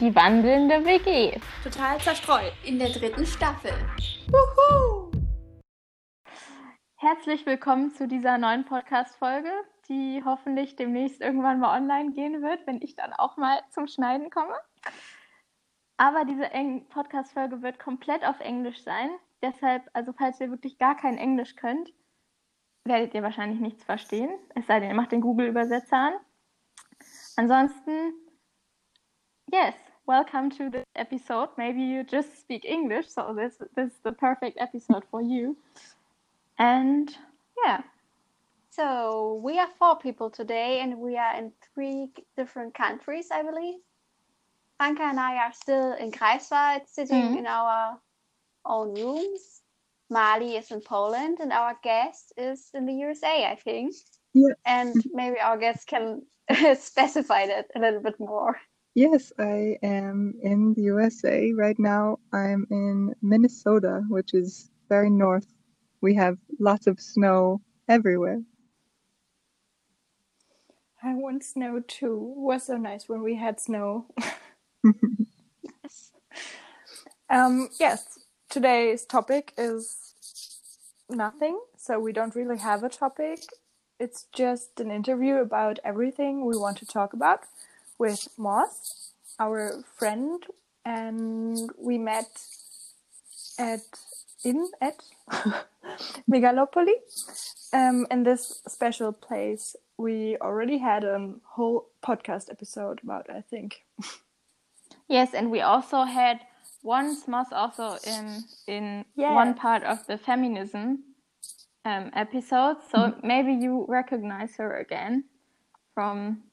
Die wandelnde WG. Total zerstreut. In der dritten Staffel. Wuhu! Herzlich willkommen zu dieser neuen Podcast-Folge, die hoffentlich demnächst irgendwann mal online gehen wird, wenn ich dann auch mal zum Schneiden komme. Aber diese Podcast-Folge wird komplett auf Englisch sein. Deshalb, also falls ihr wirklich gar kein Englisch könnt, werdet ihr wahrscheinlich nichts verstehen. Es sei denn, ihr macht den Google-Übersetzer an. Ansonsten, yes, welcome to this episode. Maybe you just speak English, so this, this is the perfect episode for you. And yeah. So we are four people today, and we are in three different countries, I believe. Anka and I are still in Greifswald, sitting Mhm. in our own rooms. Mali is in Poland, and our guest is in the USA, I think. Yeah. And maybe our guest can specify that a little bit more. Yes, I am in the USA. Right now, I'm in Minnesota, which is very north. We have lots of snow everywhere. I want snow too. It was so nice when we had snow. Um, yes, today's topic is nothing, so we don't really have a topic. It's just an interview about everything we want to talk about with Moss, our friend, and we met at in at Megalopoli. Um, in this special place, we already had a whole podcast episode about. I think. Yes, and we also had once Moss also in in Yeah. one part of the feminism um, episode. So maybe you recognize her again from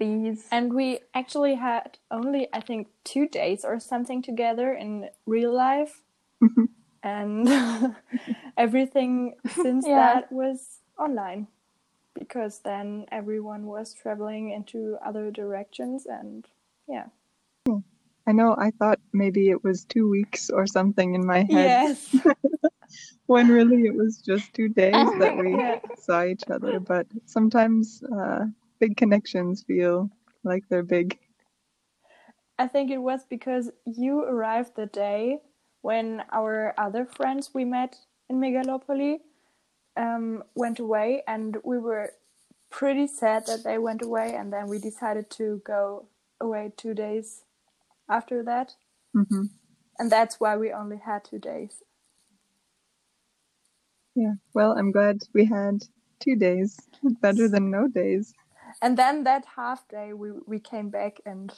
these. And we actually had only, I think, two days or something together in real life. and everything since Yeah. that was online. Because then everyone was traveling into other directions. And yeah. I know I thought maybe it was two weeks or something in my head, Yes. when really it was just two days that we Yeah. saw each other. But sometimes uh, big connections feel like they're big. I think it was because you arrived the day when our other friends we met in Megalopoli um, went away, and we were pretty sad that they went away, and then we decided to go away two days after that, hmm and that's why we only had two days. Yeah. Well, I'm glad we had two days. Better than no days. And then that half day, we we came back and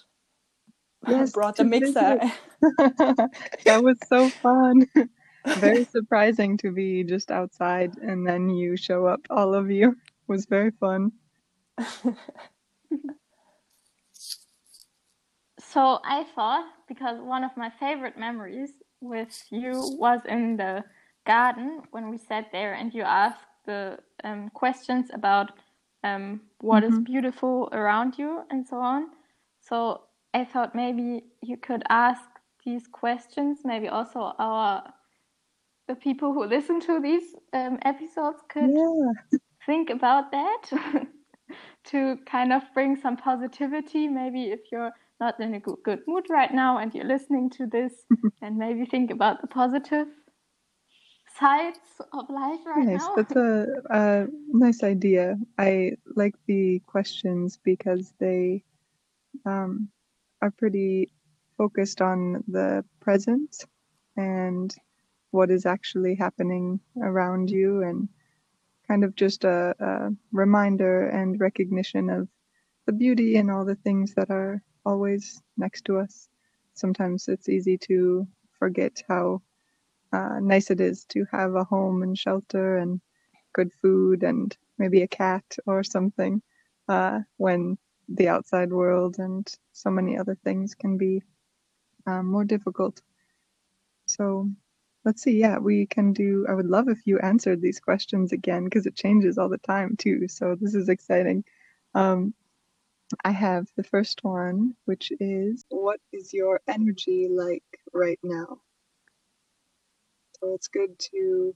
Yes, brought the mixer. that was so fun. very surprising to be just outside and then you show up, all of you. It was very fun. So I thought because one of my favorite memories with you was in the garden when we sat there and you asked the um, questions about um, what is Mhm. beautiful around you and so on. So I thought maybe you could ask these questions. Maybe also our the people who listen to these um, episodes could Yeah. think about that to kind of bring some positivity. Maybe if you're not in a good, good mood right now and you're listening to this, and maybe think about the positive sides of life right Nice. now. That's a, a nice idea. I like the questions because they um, are pretty focused on the present and what is actually happening around you, and kind of just a, a reminder and recognition of the beauty and all the things that are always next to us. Sometimes it's easy to forget how uh, nice it is to have a home and shelter and good food and maybe a cat or something uh, when the outside world and so many other things can be um, more difficult. So let's see. Yeah, we can do. I would love if you answered these questions again because it changes all the time too. So this is exciting. Um, I have the first one, which is What is your energy like right now? So it's good to,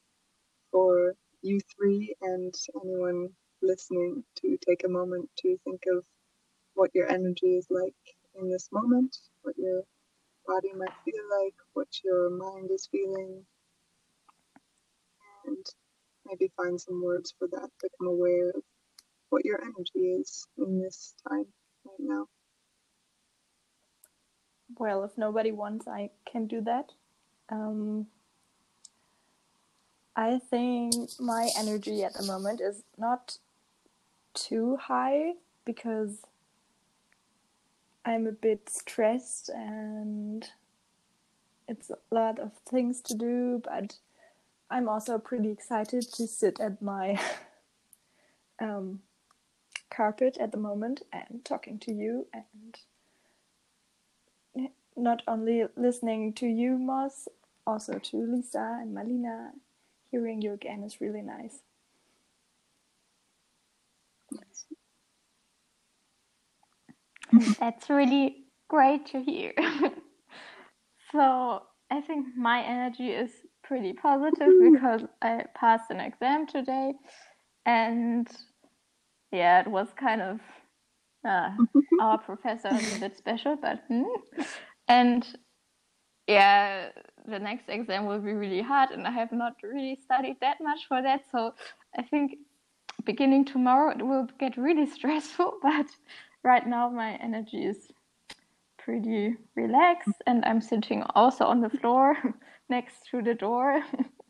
for you three and anyone listening, to take a moment to think of what your energy is like in this moment, what your body might feel like, what your mind is feeling, and maybe find some words for that. Become aware of what your energy is in this time right now. Well, if nobody wants, I can do that. Um, I think my energy at the moment is not too high because I'm a bit stressed and it's a lot of things to do, but I'm also pretty excited to sit at my um, carpet at the moment and talking to you and not only listening to you, Moss, also to Lisa and Malina. Hearing you again is really nice. That's really great to hear. so I think my energy is pretty positive because I passed an exam today and yeah, it was kind of uh, our professor a bit special, but hmm. and yeah, the next exam will be really hard, and I have not really studied that much for that. So I think beginning tomorrow it will get really stressful, but right now my energy is pretty relaxed, and I'm sitting also on the floor next to the door,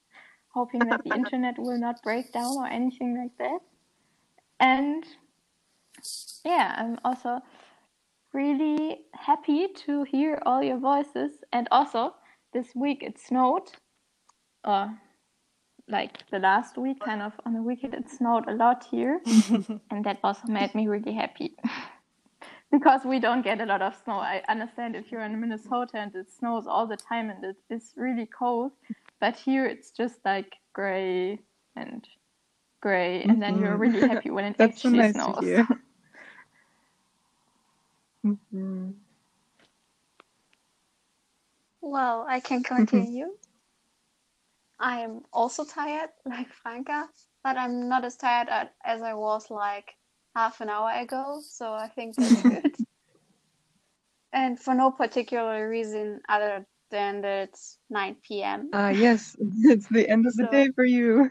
hoping that the internet will not break down or anything like that. And yeah, I'm also really happy to hear all your voices. And also, this week it snowed, or like the last week, kind of on the weekend, it snowed a lot here. and that also made me really happy. because we don't get a lot of snow. I understand if you're in Minnesota and it snows all the time and it is really cold, but here it's just like gray and gray, and mm-hmm. then you're really happy when it That's actually nice snows. Mm-hmm. Well, I can continue. I am also tired, like Franka, but I'm not as tired as I was like half an hour ago. So I think that's good. and for no particular reason other than that it's 9 p.m. Ah, uh, yes, it's the end of the day for you.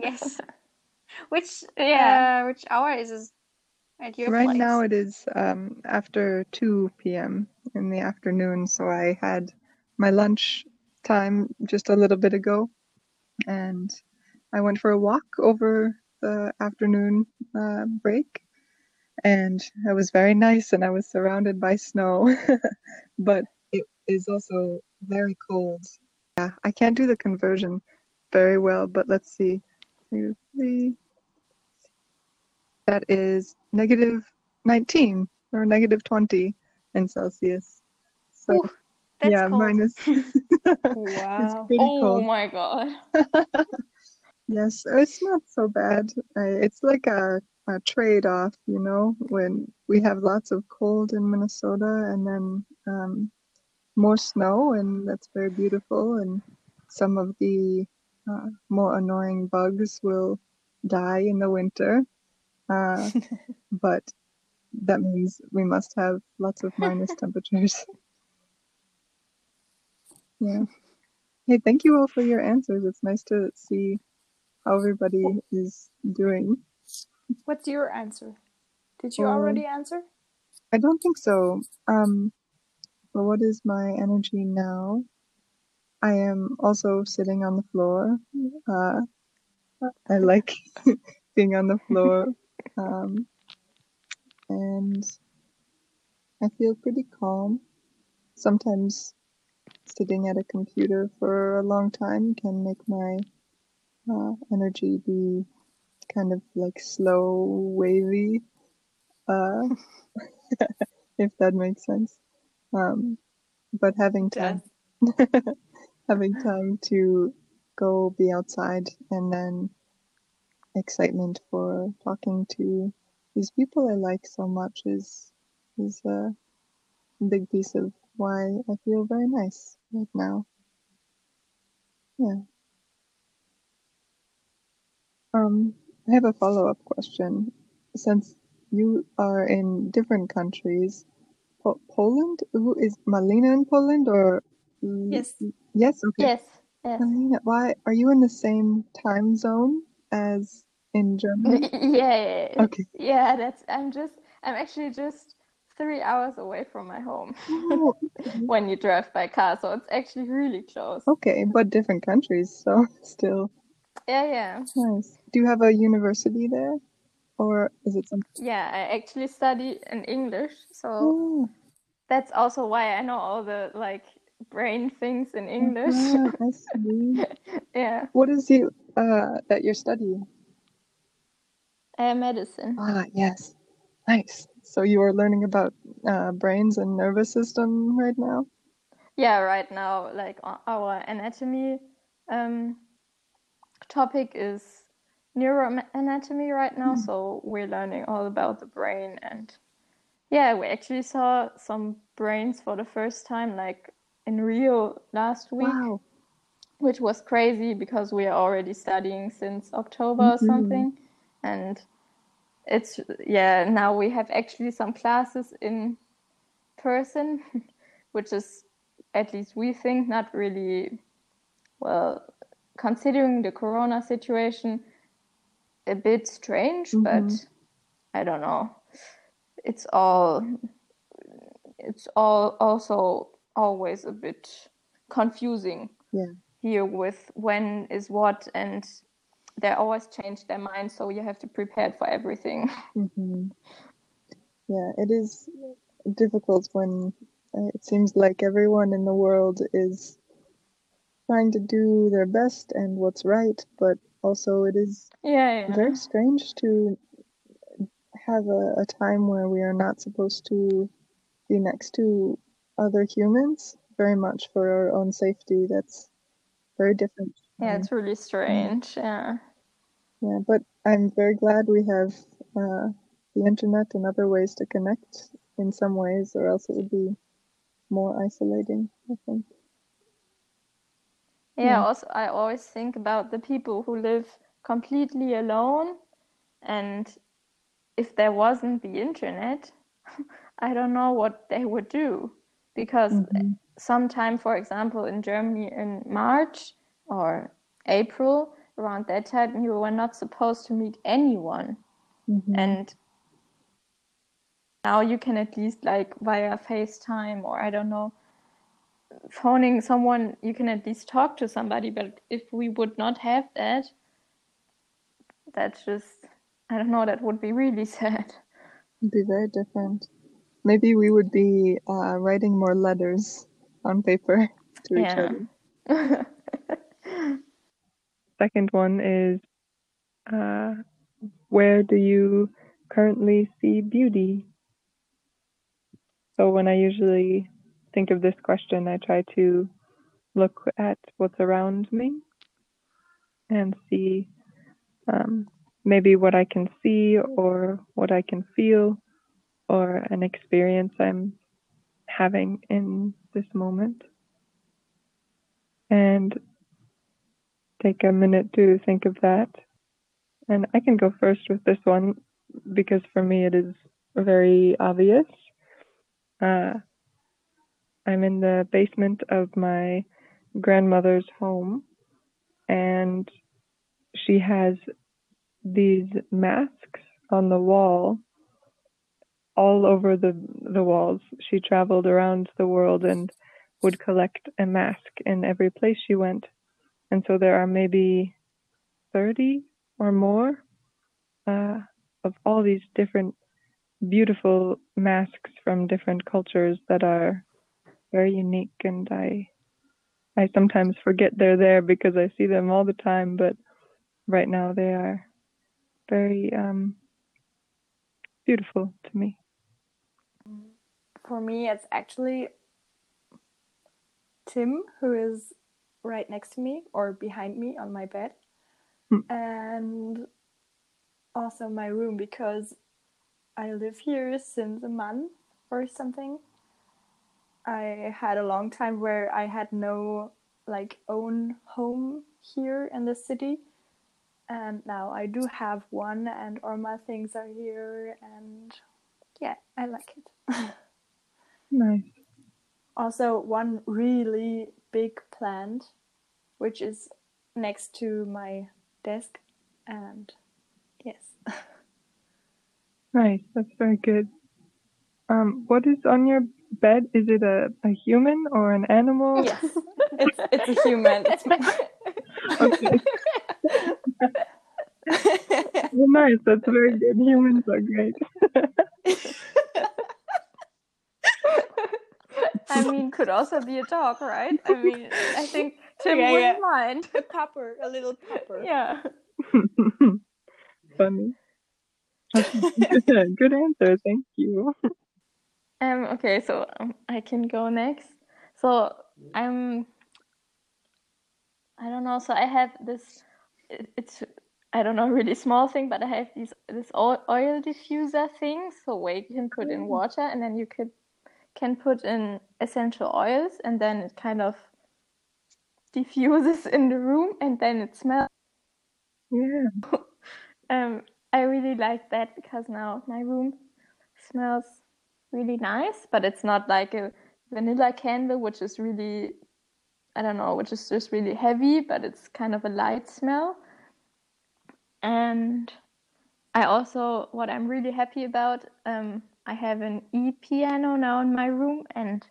yes. Which yeah, uh, which hour is it at your right place? now it is um, after 2 p.m. in the afternoon, so I had my lunch time just a little bit ago, and I went for a walk over the afternoon uh, break, and it was very nice, and I was surrounded by snow, but it is also very cold. Yeah, I can't do the conversion very well, but let's see. Two, three. That is negative 19 or negative 20 in Celsius. So, Ooh, yeah, cold. minus. wow. oh cold. my god. yes, it's not so bad. It's like a, a trade off, you know, when we have lots of cold in Minnesota and then um, more snow, and that's very beautiful. And some of the uh, more annoying bugs will die in the winter. Uh, but that means we must have lots of minus temperatures. yeah. Hey, thank you all for your answers. It's nice to see how everybody is doing. What's your answer? Did you already answer? I don't think so. Um, well, what is my energy now? I am also sitting on the floor. Uh, I like being on the floor. Um, and I feel pretty calm. Sometimes sitting at a computer for a long time can make my uh, energy be kind of like slow, wavy, uh, if that makes sense. Um, but having time. having time to go be outside and then excitement for talking to these people I like so much is is a big piece of why I feel very nice right now. Yeah. Um, I have a follow up question. Since you are in different countries, Po- Poland? Who is Malina in Poland or? Yes. Yes. Okay. Yes, yes. Malina, why are you in the same time zone as in Germany? Yeah, yeah, yeah. Okay. Yeah, that's I'm just I'm actually just three hours away from my home Oh, okay. when you drive by car, so it's actually really close. Okay, but different countries, so still Yeah, yeah. nice. Do you have a university there, or is it something? Yeah, I actually study in English, so Oh, that's also why I know all the like brain things in English. ah, I see. Yeah, What is you uh that you're studying? Uh, medicine. Ah, yes, nice. So you are learning about uh, brains and nervous system right now? Yeah, right now, like our anatomy um, topic is neuroanatomy right now, Hmm. so we're learning all about the brain and yeah, we actually saw some brains for the first time, like in Rio last week, Wow. which was crazy because we are already studying since October or Mhm. something, and it's yeah, now we have actually some classes in person, which is at least we think not really well considering the corona situation a bit strange but Mhm. i don't know it's all it's all also always a bit confusing Yeah. here with when is what and they always change their mind so you have to prepare for everything. Hmm Yeah, it is difficult when uh, it seems like everyone in the world is trying to do their best and what's right, but also it is yeah yeah. very strange to have a, a time where we are not supposed to be next to other humans, very much for our own safety. That's very different. yeah it's really strange yeah Yeah, but I'm very glad we have uh, the internet and other ways to connect in some ways, or else it would be more isolating, I think. Yeah, Yeah. also I always think about the people who live completely alone, and if there wasn't the internet, I don't know what they would do. Because Mhm. sometime, for example, in Germany in March or April, around that time, you were not supposed to meet anyone. Mhm. And now you can at least like via FaceTime or I don't know, phoning someone, you can at least talk to somebody. But if we would not have that, that's just, I don't know, that would be really sad. It'd be very different. Maybe we would be uh, writing more letters on paper to each Yeah. other. Second one is uh, where do you currently see beauty? So when I usually think of this question, I try to look at what's around me and see um, maybe what I can see or what I can feel or an experience I'm having in this moment. And take a minute to think of that. And I can go first with this one because for me it is very obvious. Uh, I'm in the basement of my grandmother's home, and she has these masks on the wall all over the the walls. She traveled around the world and would collect a mask in every place she went. And so there are maybe 30 or more uh, of all these different beautiful masks from different cultures that are very unique and I I sometimes forget they're there because I see them all the time but right now they are very um, beautiful to me. For me, it's actually Tim, who is right next to me or behind me on my bed, Hmm. and also my room because I live here since a month or something. I had a long time where I had no like own home here in the city, and now I do have one, and all my things are here, and yeah, I like it. Nice. Also, one really big plant, which is next to my desk, and yes. Nice. That's very good. Um, what is on your bed? Is it a, a human or an animal? yes, it's it's a human. It's my... Okay. Well, nice. That's very good. Humans are great. I mean, could also be a dog, right? I mean, I think Tim Yeah, wouldn't yeah. mind. a pupper, a little pupper. Yeah. Funny. good answer. Thank you. Um. Okay. So um, I can go next. So I'm. I don't know. So I have this. it- It's I don't know really small thing, but I have these this oil, oil diffuser thing. So where you can put in water, and then you could can put in essential oils, and then it kind of diffuses in the room, and then it smells. Yeah. Um, I really like that because now my room smells really nice, but it's not like a vanilla candle, which is really, I don't know, which is just really heavy, but it's kind of a light smell. And I also, what I'm really happy about, um, I have an e piano now in my room, and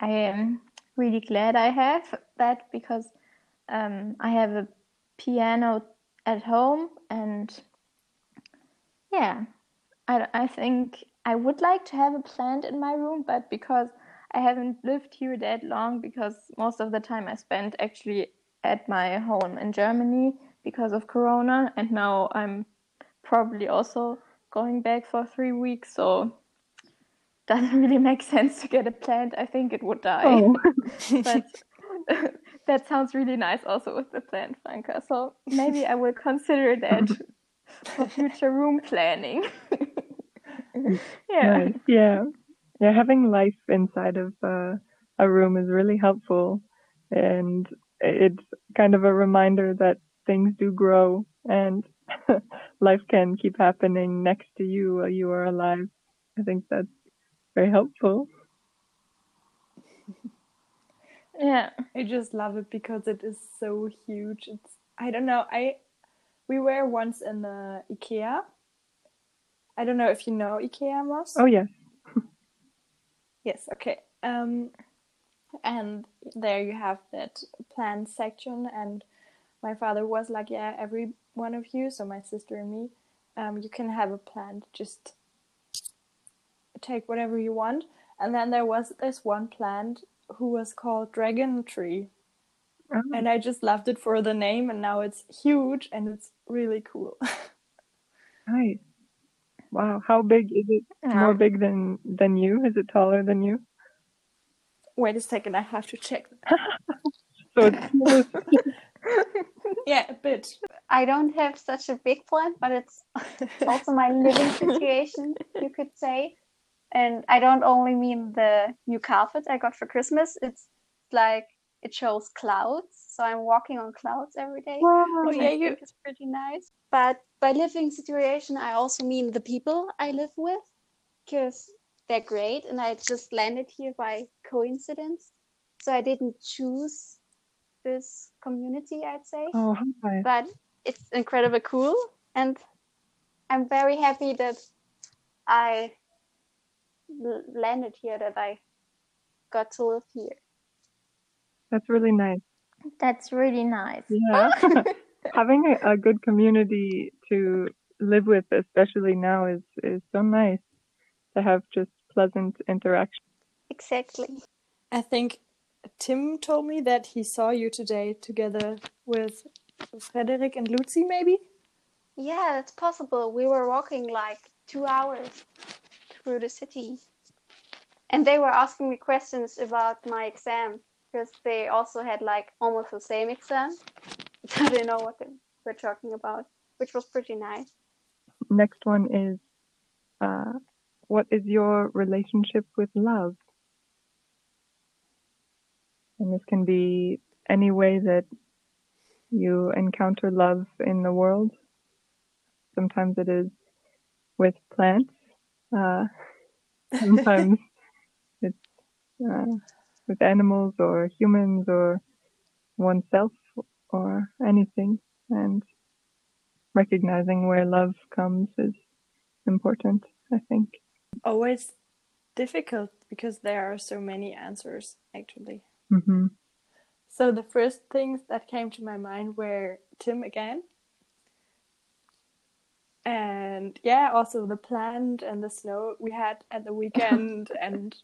I am really glad I have that because um, I have a piano at home, and yeah, I, I think I would like to have a plant in my room, but because I haven't lived here that long, because most of the time I spent actually at my home in Germany because of Corona, and now I'm probably also going back for three weeks, so doesn't really make sense to get a plant. I think it would die. Oh, but that sounds really nice also with the plant Franca. So maybe I will consider that for future room planning. yeah. Yeah. Yeah. Having life inside of uh, a room is really helpful. And it's kind of a reminder that things do grow and life can keep happening next to you while you are alive. I think that's very helpful. Yeah. I just love it because it is so huge. It's I don't know. I we were once in the IKEA. I don't know if you know IKEA, Moss. Oh, yeah. Yes, okay. Um, and there you have that plant section, and my father was like, "Yeah, every one of you, so my sister and me, um, you can have a plant. Just take whatever you want." And then there was this one plant who was called Dragon Tree, Oh, and I just loved it for the name, and now it's huge and it's really cool. nice. Wow. How big is it? Yeah. More big than than you? Is it taller than you? Wait a second, I have to check. So it's Yeah, a bit. I don't have such a big plant, but it's also my living situation, you could say. And I don't only mean the new carpet I got for Christmas. It's like it shows clouds, so I'm walking on clouds every day, which oh, yeah, I you- think is pretty nice. But by living situation, I also mean the people I live with, because they're great, and I just landed here by coincidence. So I didn't choose this community, I'd say oh hi. but it's incredibly cool and i'm very happy that i l- landed here that i got to live here That's really nice. That's really nice. Yeah. Having a, a good community to live with, especially now, is is so nice to have just pleasant interaction. exactly I think Tim told me that he saw you today together with Frederick and Lucy, maybe? yeah that's possible we were walking like two hours through the city and they were asking me questions about my exam because they also had like almost the same exam so they know what they were talking about which was pretty nice Next one is, uh, what is your relationship with love? And this can be any way that you encounter love in the world. Sometimes it is with plants. Uh, sometimes it's uh, with animals or humans or oneself or anything. And recognizing where love comes is important, I think. Always difficult because there are so many answers, actually. hmm So the first things that came to my mind were Tim again. And yeah, also the plant and the snow we had at the weekend, and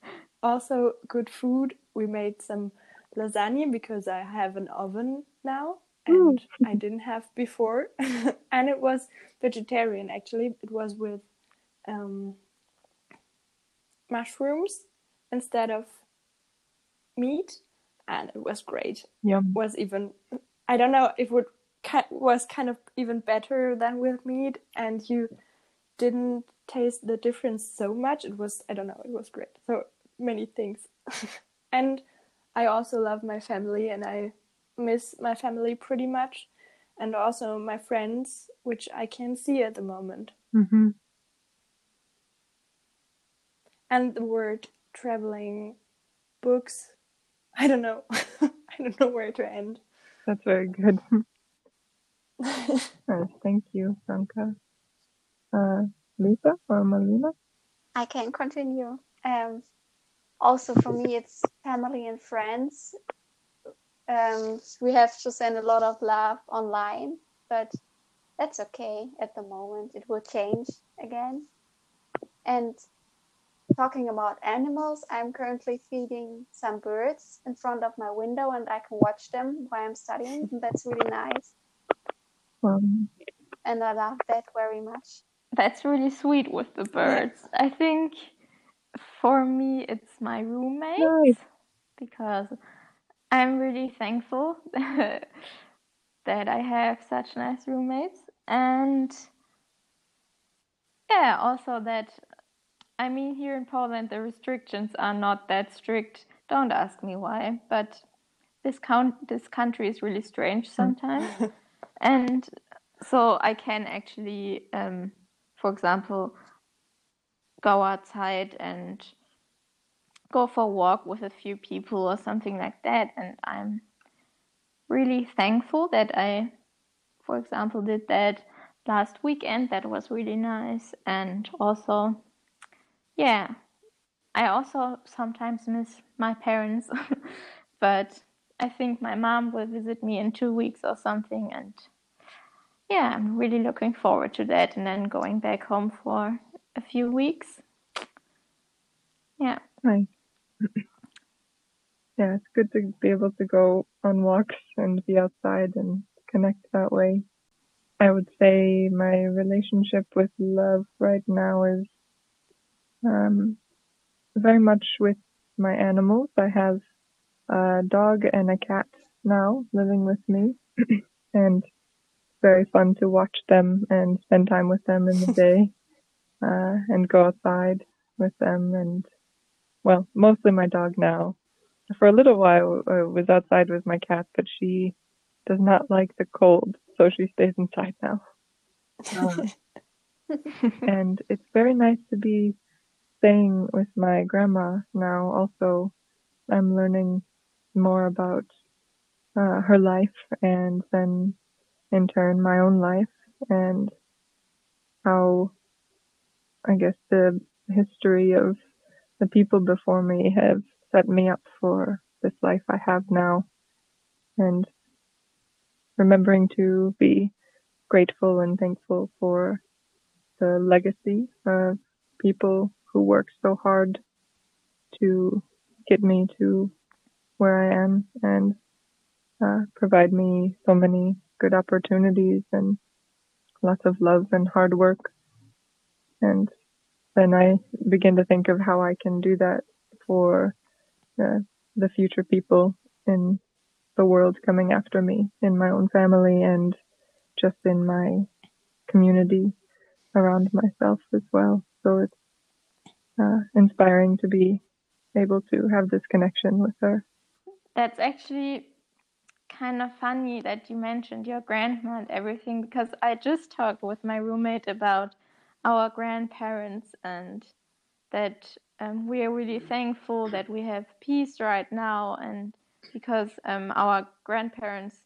also good food. We made some lasagna because I have an oven now and I didn't have before. and it was vegetarian actually. It was with um, mushrooms instead of meat, and it was great. Yum. Was even I don't know if it was kind of even better than with meat, and you didn't taste the difference so much. It was I don't know. It was great. So many things, and I also love my family, and I miss my family pretty much, and also my friends, which I can't see at the moment. hmm and the word traveling books i don't know i don't know where to end That's very good. Thank you, Franca. Uh, Lisa or Malina? I can continue. Um, also, for me, it's family and friends. Um, we have to send a lot of love online, but that's okay at the moment. It will change again. And talking about animals, I'm currently feeding some birds in front of my window, and I can watch them while I'm studying. And that's really nice, Um, and I love that very much. That's really sweet with the birds. I think for me, it's my roommate Nice. because I'm really thankful that I have such nice roommates. And yeah, also that, I mean, here in Poland, the restrictions are not that strict. Don't ask me why, but this count this country is really strange sometimes. and so I can actually, um, for example, go outside and go for a walk with a few people or something like that. And I'm really thankful that I, for example, did that last weekend. That was really nice. And also, yeah, I also sometimes miss my parents, but I think my mom will visit me in two weeks or something. And yeah, I'm really looking forward to that and then going back home for a few weeks. Yeah. Nice. yeah, it's good to be able to go on walks and be outside and connect that way. I would say my relationship with love right now is um, very much with my animals. I have a dog and a cat now living with me, and very fun to watch them and spend time with them in the day uh, and go outside with them and well, mostly my dog now. For a little while, I was outside with my cat, but she does not like the cold, so she stays inside now. Um, and it's very nice to be staying with my grandma now. Also, I'm learning more about uh, her life and then in turn my own life and how I guess the history of the people before me have set me up for this life I have now. And remembering to be grateful and thankful for the legacy of people who worked so hard to get me to where I am and uh, provide me so many good opportunities and lots of love and hard work. And then I begin to think of how I can do that for uh, the future people in the world coming after me, in my own family, and just in my community around myself as well. So it's uh, inspiring to be able to have this connection with her. That's actually kind of funny that you mentioned your grandma and everything because I just talked with my roommate about our grandparents and that um, we are really thankful that we have peace right now, and because um, our grandparents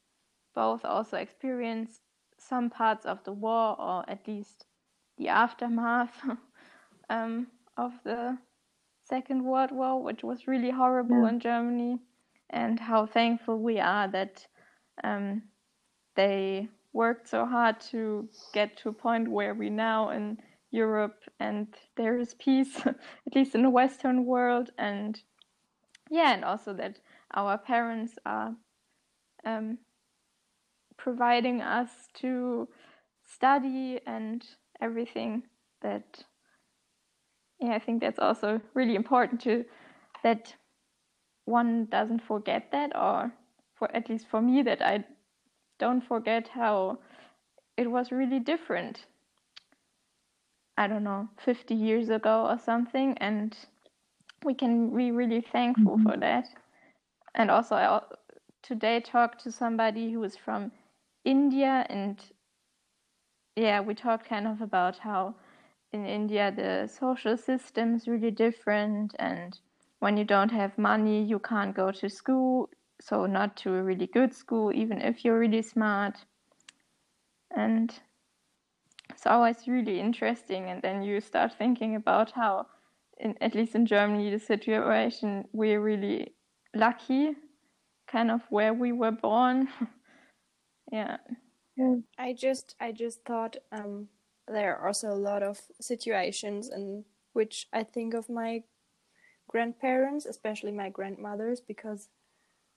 both also experienced some parts of the war, or at least the aftermath um, of the Second World War, which was really horrible Yeah. in Germany, and how thankful we are that um, they worked so hard to get to a point where we now in Europe and there is peace, at least in the Western world, and yeah, and also that our parents are um, providing us to study and everything that yeah i think that's also really important to that one doesn't forget that or for at least for me that i don't forget how it was really different i don't know 50 years ago or something and we can be really thankful Mhm. for that and also i today talked to somebody who was from india and yeah we talked kind of about how in india the social system is really different and when you don't have money you can't go to school so not to a really good school even if you're really smart. And it's always really interesting and then you start thinking about how in, at least in germany the situation we're really lucky kind of where we were born. Yeah. I just I just thought um, there are also a lot of situations in which I think of my grandparents, especially my grandmothers, because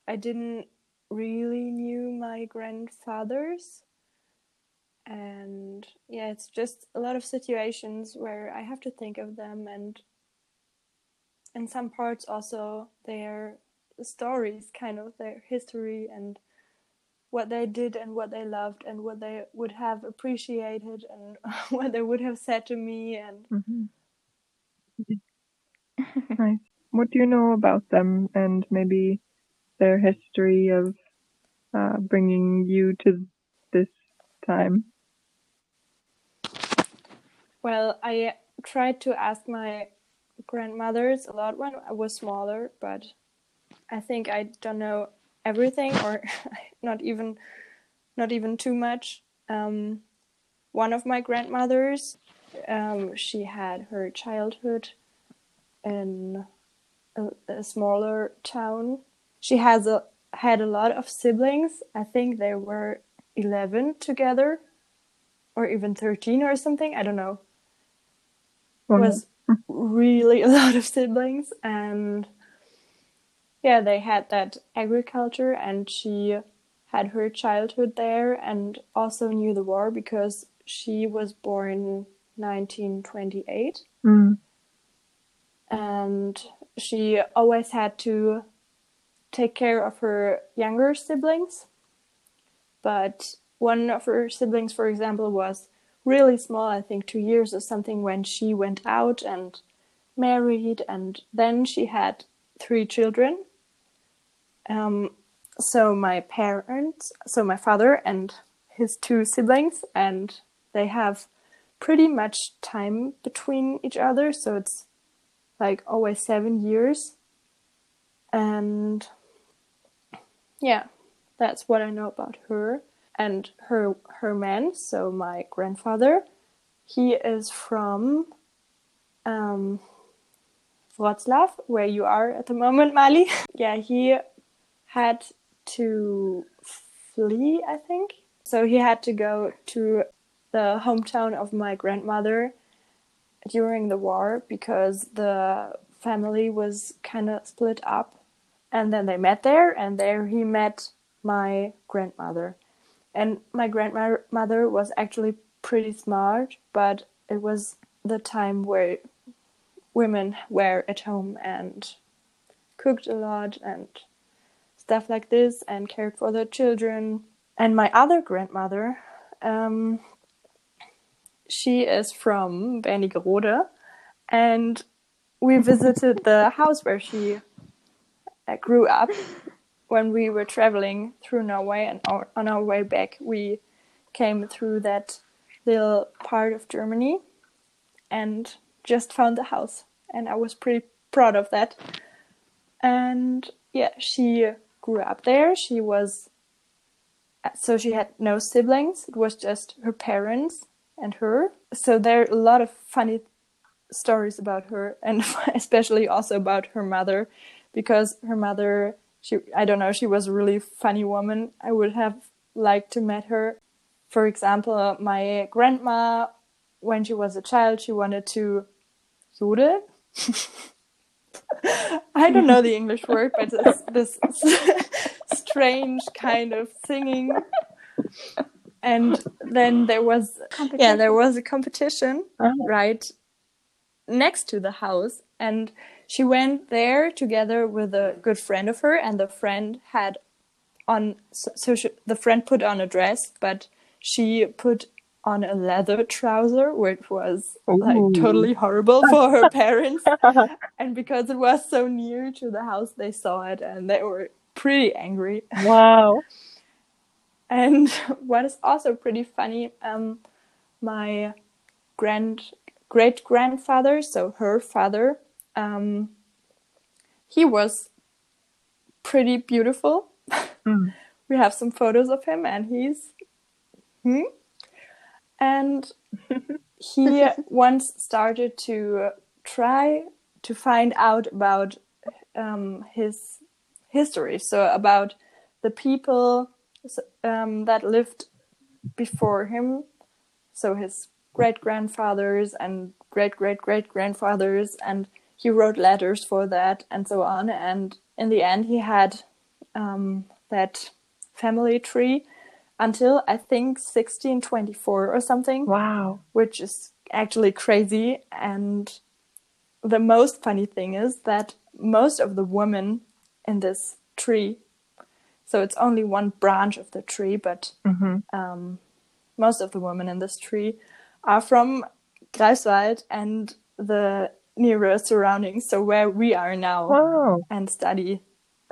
I didn't really knew my grandfathers. And yeah, it's just a lot of situations where I have to think of them and in some parts also their stories, kind of their history and what they did and what they loved and what they would have appreciated and what they would have said to me and Mhm. Nice. What do you know about them and maybe their history of uh, bringing you to this time? well i tried to ask my grandmothers a lot when i was smaller but i think i don't know everything or not even not even too much um, one of my grandmothers um, she had her childhood in a, a smaller town she has a had a lot of siblings i think there were 11 together or even 13 or something i don't know Wow. was really a lot of siblings and yeah they had that agriculture and she had her childhood there and also knew the war because she was born 1928 Mm. And she always had to take care of her younger siblings. But one of her siblings for example was really small i think 2 years or something when she went out and married and then she had three children. Um, so my parents so my father and his two siblings and they have pretty much time between each other so it's like always seven years and yeah that's what i know about her and her her man so my grandfather he is from um Wroclaw, where you are at the moment, Mali. yeah, he had to flee, I think. So he had to go to the hometown of my grandmother during the war because the family was kind of split up. And then they met there, and there he met my grandmother. And my grandmother was actually pretty smart, but it was the time where women were at home and cooked a lot and stuff like this and cared for the children. And my other grandmother, um, she is from Wernigerode, and we visited the house where she uh, grew up when we were traveling through Norway. And on our way back, we came through that little part of Germany and just found the house and I was pretty proud of that. And yeah, she grew up there. She was so she had no siblings. It was just her parents and her. So there are a lot of funny stories about her, and especially also about her mother, because her mother, she I don't know, she was a really funny woman. I would have liked to met her. For example, my grandma, when she was a child, she wanted to jodel. I don't know the English word, but it's this strange kind of singing. And then there was yeah, there was a competition Oh. right next to the house and she went there together with a good friend of her and the friend had on so, she, the friend put on a dress but she put on a leather trouser which was Ooh. like totally horrible for her parents and because it was so near to the house they saw it and they were pretty angry Wow. And what is also pretty funny, um, my grand great grandfather, so her father, um, he was pretty beautiful. Mm. we have some photos of him, and he's hmm? and he once started to try to find out about um, his history, so about the people um, that lived before him, so his great grandfathers and great great great grandfathers, and he wrote letters for that and so on. And in the end, he had um, that family tree until I think 1624 or something Wow. which is actually crazy. And the most funny thing is that most of the women in this tree, so it's only one branch of the tree, but hmm um, most of the women in this tree are from Greifswald and the nearer surroundings, so where we are now Wow. and study.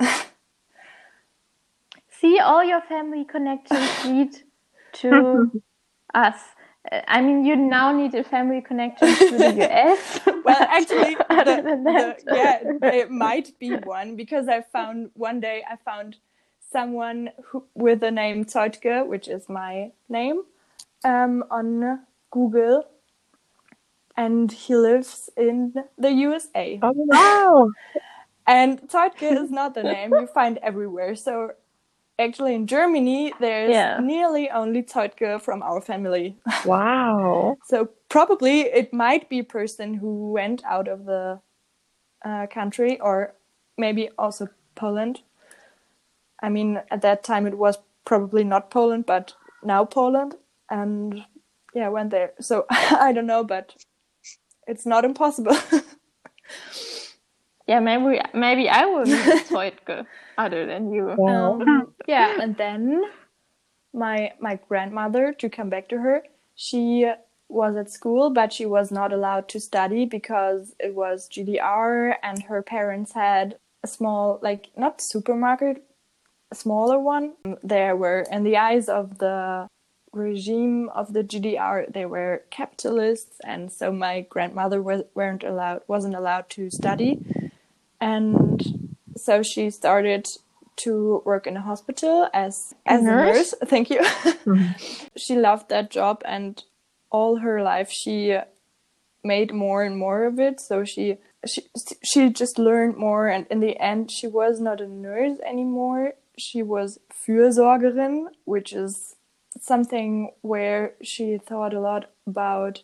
See, all your family connections lead to us. Uh, I mean, you now need a family connection to the US. Well, actually, the, the, yeah, it might be one because I found one day I found someone who, with the name Zeutke, which is my name, um, on Google, and he lives in the USA. Oh, wow. And Zeutke is not the name you find everywhere. So actually, in Germany, there's Yeah. nearly only Zeutke from our family. Wow. So probably it might be a person who went out of the uh, country, or maybe also Poland. I mean, at that time it was probably not Poland, but now Poland, and yeah, went there. So I don't know, but it's not impossible. yeah, maybe maybe I will be the Zeutke other than you. Um, yeah, and then my my grandmother, to come back to her, she was at school, but she was not allowed to study because it was GDR, and her parents had a small, like not supermarket, a smaller one. There were, in the eyes of the regime of the GDR, they were capitalists, and so my grandmother was, weren't allowed, wasn't allowed to study, and so she started to work in a hospital as as a nurse? nurse. Thank you. Mhm. she loved that job, and all her life she made more and more of it. So she she she just learned more, and in the end, she was not a nurse anymore. She was Fürsorgerin, which is something where she thought a lot about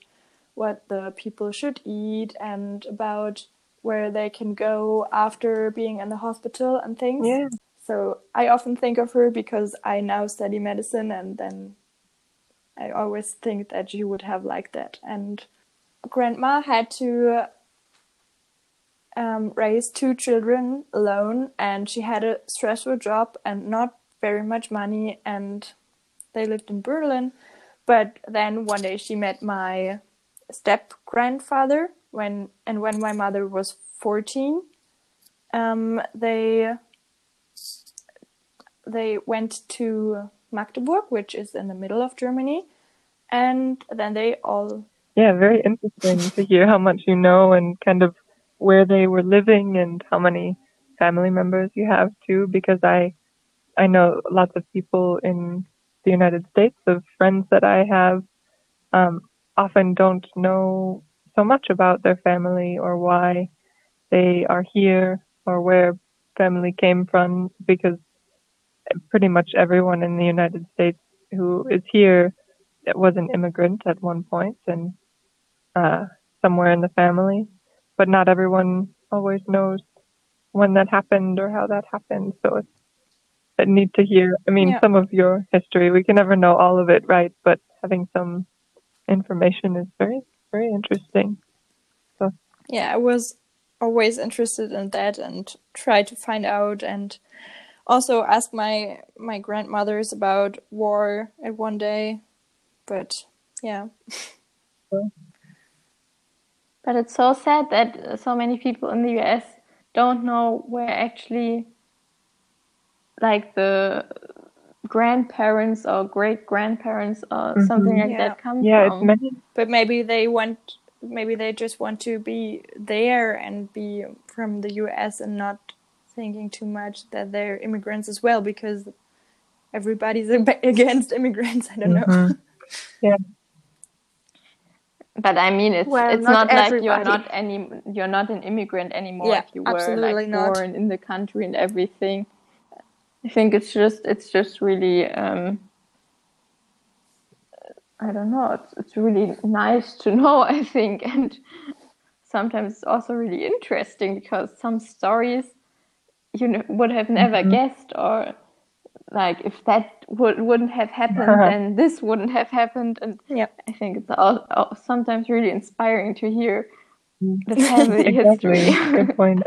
what the people should eat and about where they can go after being in the hospital and things. Yeah. So I often think of her because I now study medicine and then I always think that she would have liked that. And grandma had to um, raise two children alone and she had a stressful job and not very much money and they lived in Berlin. But then one day she met my step grandfather when and when my mother was 14 um, they they went to Magdeburg, which is in the middle of Germany, and then they all Yeah, very interesting to hear how much you know and kind of where they were living and how many family members you have too, because I I know lots of people in the United States of friends that I have um, often don't know so much about their family or why they are here or where family came from because pretty much everyone in the United States who is here was an immigrant at one point and uh, somewhere in the family, but not everyone always knows when that happened or how that happened. So it's I need to hear. I mean, Yeah. some of your history. We can never know all of it, right? But having some information is very, very interesting. So yeah, I was always interested in that and try to find out and also ask my my grandmothers about war at one day. But yeah. But it's so sad that uh, so many people in the US don't know where actually, like the grandparents or great grandparents or something Mhm. like Yeah. that come Yeah, from. it's many. But maybe they want maybe they just want to be there and be from the US and not thinking too much that they're immigrants as well because everybody's against immigrants. I don't know. Mhm. But I mean, it's Well, it's not not, like you're not any you're not an immigrant anymore Yeah, if you were like not. born in the country and everything. I think it's just it's just really um, I don't know. It's it's really nice to know. I think, and sometimes it's also really interesting because some stories you know, would have never Mhm. guessed or like if that would wouldn't have happened then this wouldn't have happened and Yeah. i think it's all, all, sometimes really inspiring to hear Mm. the family Exactly. history Good point.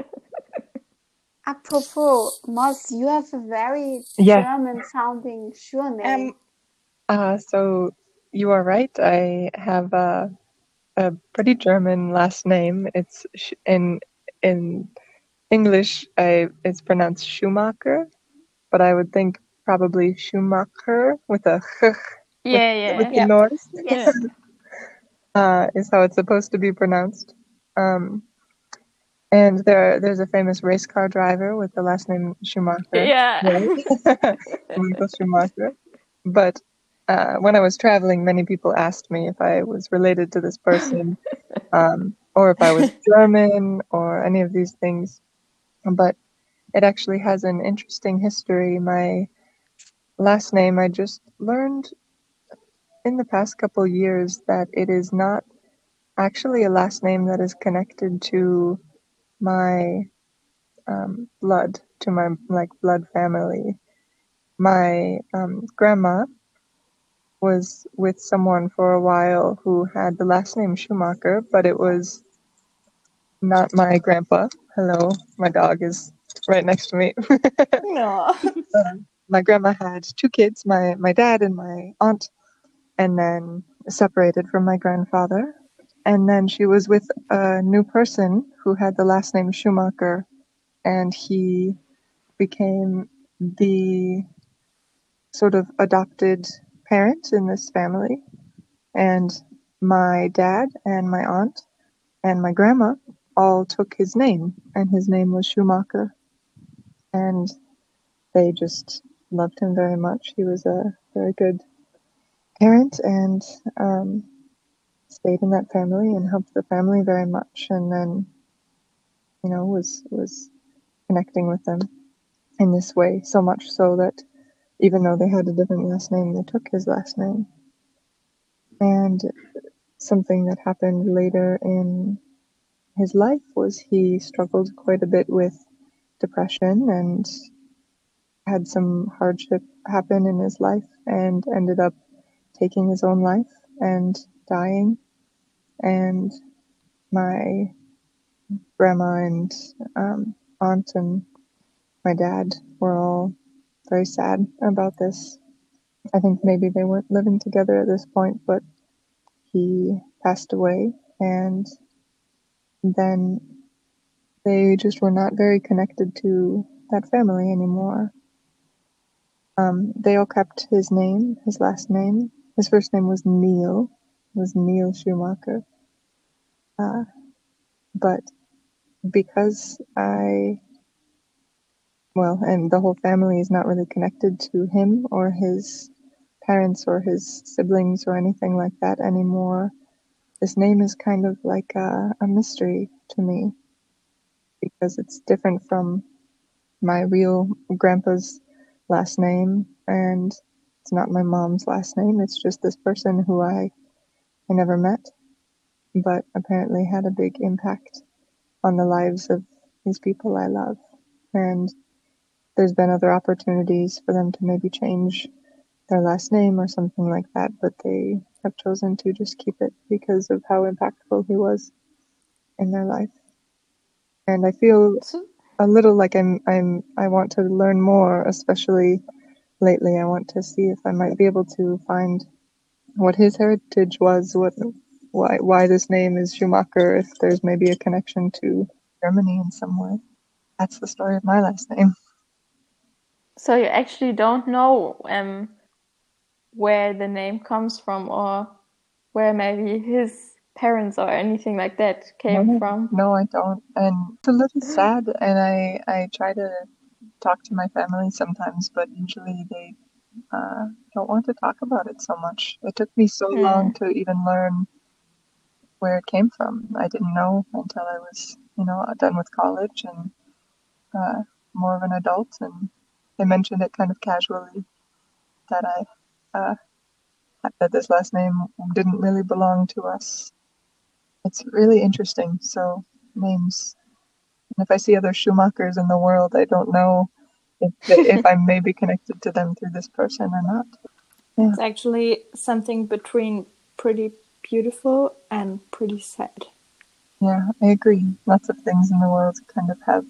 Apropos, Moss, you have a very Yeah. German sounding surname. Um, Uh, so you are right. I have a, a pretty German last name. It's sh- in in English. I it's pronounced Schumacher, but I would think probably Schumacher with a ch yeah yeah with the Yeah. noise yes. uh, is how it's supposed to be pronounced. Um, and there there's a famous race car driver with the last name Schumacher. yeah Right? Michael Schumacher. But uh, when I was traveling, many people asked me if I was related to this person, um, or if I was German, or any of these things. But it actually has an interesting history. My last name, I just learned in the past couple years that it is not actually a last name that is connected to my um, blood, to my like blood family. My um, grandma was with someone for a while who had the last name Schumacher, but it was not my grandpa. Hello, my dog is right next to me. no. My grandma had two kids, my my dad and my aunt, and then separated from my grandfather. And then she was with a new person who had the last name Schumacher, and he became the sort of adopted parent in this family. And my dad and my aunt and my grandma all took his name, and his name was Schumacher. And they just loved him very much. He was a very good parent and um, stayed in that family and helped the family very much. And then, you know, was was connecting with them in this way so much so that even though they had a different last name, they took his last name. And something that happened later in his life was he struggled quite a bit with depression and had some hardship happen in his life and ended up taking his own life and dying. And my grandma and um, aunt and my dad were all very sad about this. I think maybe they weren't living together at this point, but he passed away and then they just were not very connected to that family anymore. Um, they all kept his name, his last name. His first name was Neil, was Neil Schumacher. Uh, but because I, well, and the whole family is not really connected to him or his parents or his siblings or anything like that anymore. This name is kind of like a, a mystery to me because it's different from my real grandpa's last name and it's not my mom's last name. It's just this person who I I never met, but apparently had a big impact on the lives of these people I love. And there's been other opportunities for them to maybe change their last name or something like that, but they have chosen to just keep it because of how impactful he was in their life. And I feel a little like I'm I'm I want to learn more, especially lately. I want to see if I might be able to find what his heritage was, what why why this name is Schumacher, if there's maybe a connection to Germany in some way. That's the story of my last name. So you actually don't know um, where the name comes from, or where maybe his parents or anything like that came no, from. No, I don't, and it's a little sad. And I I try to talk to my family sometimes, but usually they uh, don't want to talk about it so much. It took me so Hmm. long to even learn where it came from. I didn't know until I was, you know, done with college and uh, more of an adult. And they mentioned it kind of casually that I uh, that this last name didn't really belong to us. It's really interesting. So names. And if I see other Schumachers in the world, I don't know if if I'm maybe connected to them through this person or not. It's actually something between pretty beautiful and pretty sad. Yeah, I agree. Lots of things in the world kind of have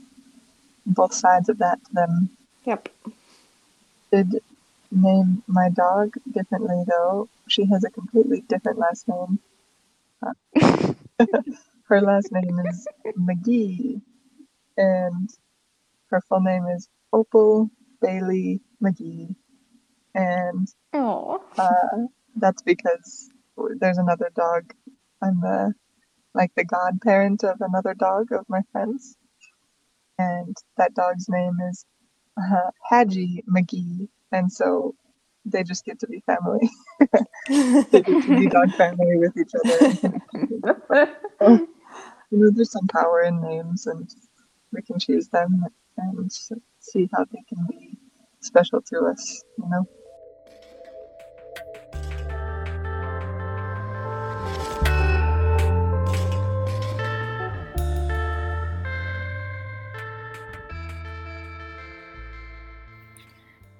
both sides of that to them. Yep. Did name my dog differently though. She has a completely different last name. Uh, her last name is McGee, and her full name is Opal Bailey McGee, and Oh, uh, that's because there's another dog. I'm the like the godparent of another dog of my friends, and that dog's name is uh, Hadji McGee, and so they just get to be family. they get to be dog family with each other. you know, there's some power in names, and we can choose them and see how they can be special to us. You know.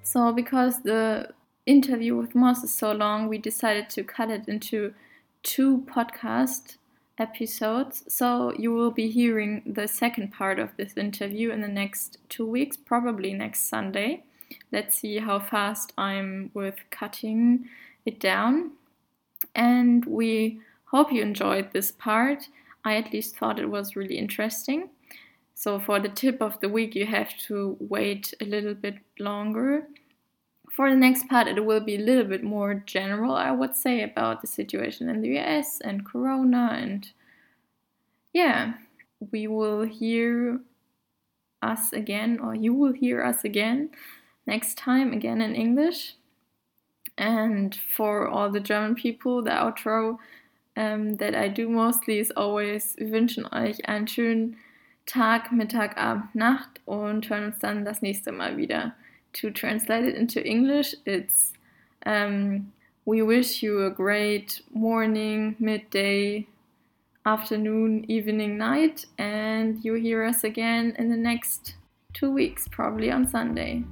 So, because the interview with Moss is so long, we decided to cut it into two podcast episodes. So, you will be hearing the second part of this interview in the next two weeks, probably next Sunday. Let's see how fast I'm with cutting it down. And we hope you enjoyed this part. I at least thought it was really interesting. So, for the tip of the week, you have to wait a little bit longer. For the next part, it will be a little bit more general, I would say, about the situation in the US and Corona. And yeah, we will hear us again, or you will hear us again next time, again in English. And for all the German people, the outro ähm, that I do mostly is always, wünschen euch einen schönen Tag, Mittag, Abend, Nacht und hören uns dann das nächste Mal wieder. To translate it into English, it's um, we wish you a great morning, midday, afternoon, evening, night, and you hear us again in the next two weeks, probably on Sunday.